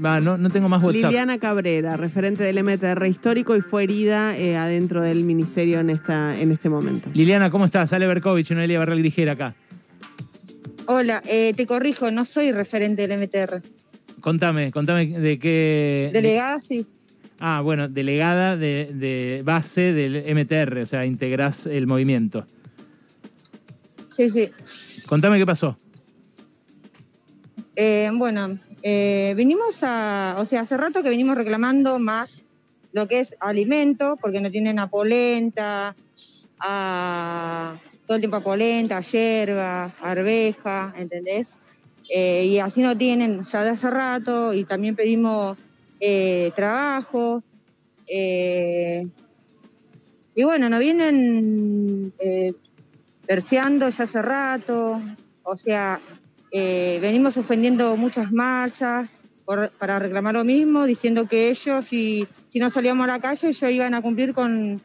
No, no tengo más WhatsApp. Liliana Cabrera, referente del MTR histórico y fue herida eh, adentro del ministerio en, esta, en este momento. Liliana, ¿cómo estás? Ale Berkovich, Noelia Barral Grijera acá. Hola, eh, te corrijo, no soy referente del MTR. Contame, contame de qué... Delegada, sí. Ah, bueno, delegada de, de base del MTR, o sea, integrás el movimiento. Sí, sí. Contame qué pasó. Eh, bueno, eh, vinimos a, o sea, hace rato que venimos reclamando más lo que es alimento, porque no tienen a polenta, a, todo el tiempo a polenta, a yerba, a arveja, ¿entendés? Eh, y así no tienen ya de hace rato, y también pedimos eh, trabajo. eh, y bueno, nos vienen terciando ya hace rato, o sea, eh, venimos suspendiendo muchas marchas para reclamar lo mismo, diciendo que ellos, si, si no salíamos a la calle, ellos iban a cumplir con,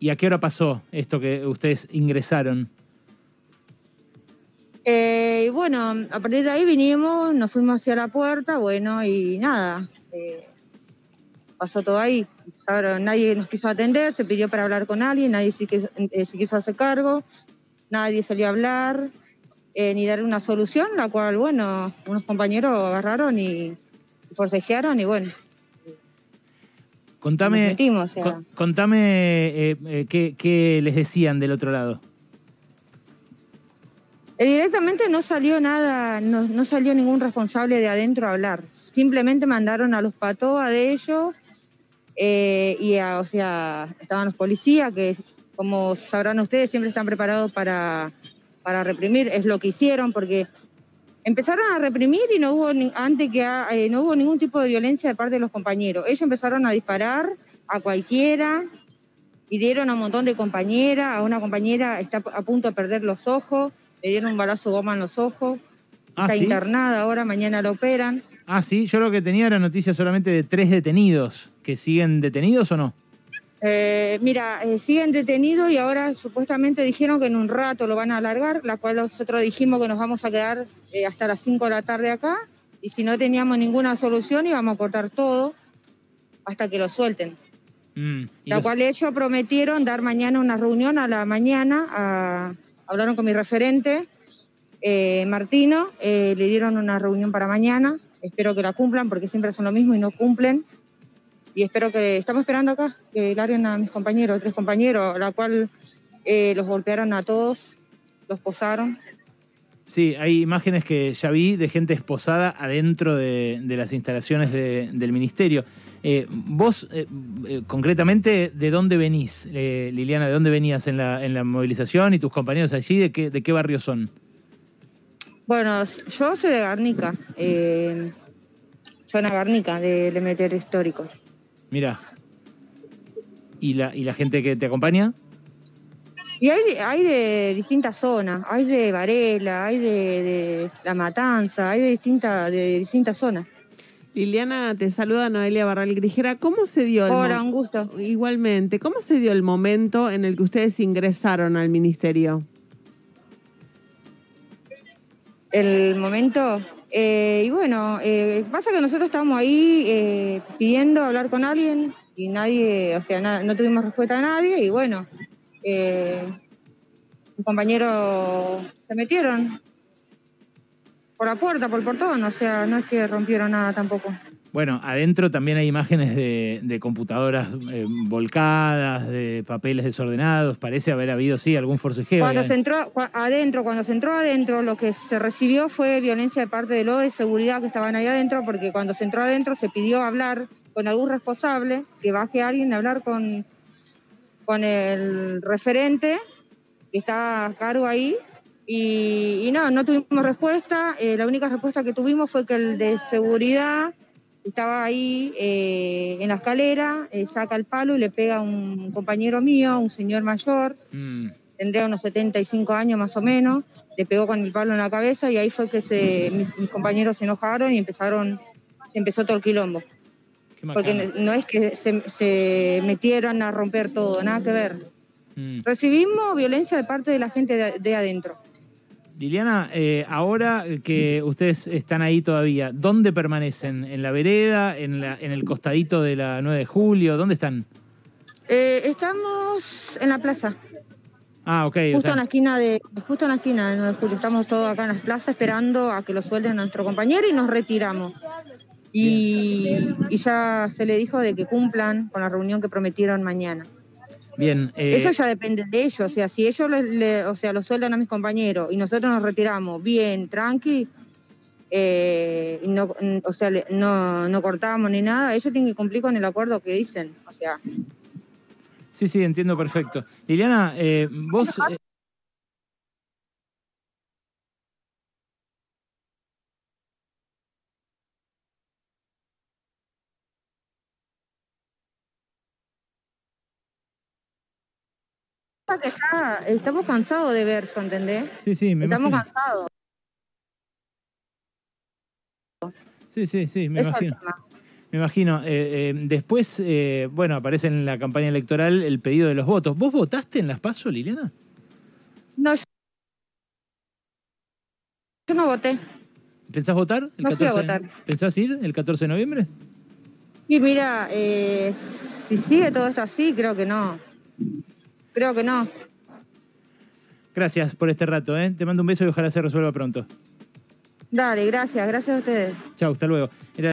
¿Y a qué hora pasó esto que ustedes ingresaron? Eh, bueno, a partir de ahí vinimos, nos fuimos hacia la puerta, bueno, y nada, eh, pasó todo ahí. Ahora, nadie nos quiso atender, se pidió para hablar con alguien, nadie se quiso, eh, se quiso hacer cargo, nadie salió a hablar, eh, ni dar una solución, la cual, bueno, unos compañeros agarraron y forcejearon y bueno, Contame, Nos metimos, o sea. con- contame eh, eh, qué, qué les decían del otro lado. Eh, Directamente no salió nada, no, no salió ningún responsable de adentro a hablar. Simplemente mandaron a los patoas de ellos eh, y, a- o sea, estaban los policías que, como sabrán ustedes, siempre están preparados para, para reprimir. Es lo que hicieron porque empezaron a reprimir y no hubo ni- antes que eh, no hubo ningún tipo de violencia de parte de los compañeros. Ellos empezaron a disparar a cualquiera y dieron a un montón de compañeras. A una compañera está a punto de perder los ojos, le dieron un balazo goma en los ojos. Ah, está ¿sí? internada ahora, mañana la operan. Ah, sí, yo lo que tenía era noticia solamente de tres detenidos. ¿Que siguen detenidos o no? Eh, mira, eh, siguen detenidos y ahora supuestamente dijeron que en un rato lo van a alargar, la cual nosotros dijimos que nos vamos a quedar eh, hasta las 5 de la tarde acá y si no teníamos ninguna solución íbamos a cortar todo hasta que lo suelten. Mm, La los- cual ellos prometieron dar mañana una reunión a la mañana, a- hablaron con mi referente, eh, Martino, eh, le dieron una reunión para mañana, espero que la cumplan porque siempre son lo mismo y no cumplen. Y espero que, estamos esperando acá, que larguen a mis compañeros, tres compañeros, la cual eh, los golpearon a todos, los posaron. Sí, hay imágenes que ya vi de gente esposada adentro de, de las instalaciones de- del ministerio. Eh, vos, eh, concretamente, ¿de dónde venís, Liliana? ¿De dónde venías en la, en la movilización y tus compañeros allí? ¿De qué, de qué barrio son? Bueno, yo soy de Garnica, zona Garnica, del MTR histórico. Mira. ¿Y la, ¿Y la gente que te acompaña? Y hay, de- hay de distintas zonas, hay de Varela, hay de, de La Matanza, hay de, distinta, de distintas zonas. Liliana, te saluda Noelia Barral Grijera. ¿Cómo se dio el Hola, un gusto. Igualmente, ¿cómo se dio el momento en el que ustedes ingresaron al ministerio? El momento, eh, y bueno, eh, pasa que nosotros estábamos ahí eh, pidiendo hablar con alguien y nadie, o sea, na- no tuvimos respuesta de nadie y bueno, eh, mis compañeros se metieron por la puerta, por el portón, o sea, no es que rompieron nada tampoco. Bueno, adentro también hay imágenes de, de computadoras eh, volcadas, de papeles desordenados. Parece haber habido, sí, algún forcejeo. Cuando se entró adentro, cuando se entró adentro, lo que se recibió fue violencia de parte de los de seguridad que estaban ahí adentro, porque cuando se entró adentro se pidió hablar con algún responsable, que baje alguien a hablar con, con el referente que estaba a cargo ahí. Y, y no, no tuvimos respuesta. Eh, la única respuesta que tuvimos fue que el de seguridad estaba ahí eh, en la escalera, eh, saca el palo y le pega a un compañero mío, un señor mayor, Mm, tendría unos 75 años más o menos, le pegó con el palo en la cabeza y ahí fue que se, mis, mis compañeros se enojaron y empezaron, se empezó todo el quilombo. Porque no, no es que se, se metieron a romper todo, nada que ver. Mm. Recibimos violencia de parte de la gente de, de adentro. Liliana, eh, ahora que ustedes están ahí todavía, ¿dónde permanecen? ¿En la vereda? ¿En, la, en el costadito de la 9 de julio? ¿Dónde están? Eh, estamos en la plaza, Ah, ok. o justo sea, en la esquina de, justo en la esquina de 9 de julio. Estamos todos acá en la plaza esperando a que lo suelten a nuestro compañero y nos retiramos. Y, y ya se le dijo de que cumplan con la reunión que prometieron mañana. Bien. eh, Eso ya depende de ellos, o sea, si ellos le, le- o sea, lo sueldan a mis compañeros y nosotros nos retiramos bien, tranqui, eh, no, o sea, no, no cortamos ni nada, ellos tienen que cumplir con el acuerdo que dicen, o sea, Sí, sí, entiendo perfecto. Liliana, eh, vos... que ya estamos cansados de ver eso, ¿entendés? sí, sí, me Estamos imagino. cansados, Sí, sí, sí, me es imagino. Me imagino. Eh, eh, después, eh, bueno, aparece en la campaña electoral el pedido de los votos. ¿Vos votaste en las PASO, Liliana? No, yo, yo no voté. ¿Pensás votar? El No fui a 14 votar. ¿Pensás ir el 14 de noviembre? Y mira, si sigue todo esto así, creo que no. Creo que no. Gracias por este rato, ¿eh? Te mando un beso y ojalá se resuelva pronto. Dale, gracias, gracias a ustedes. Chau, hasta luego. Era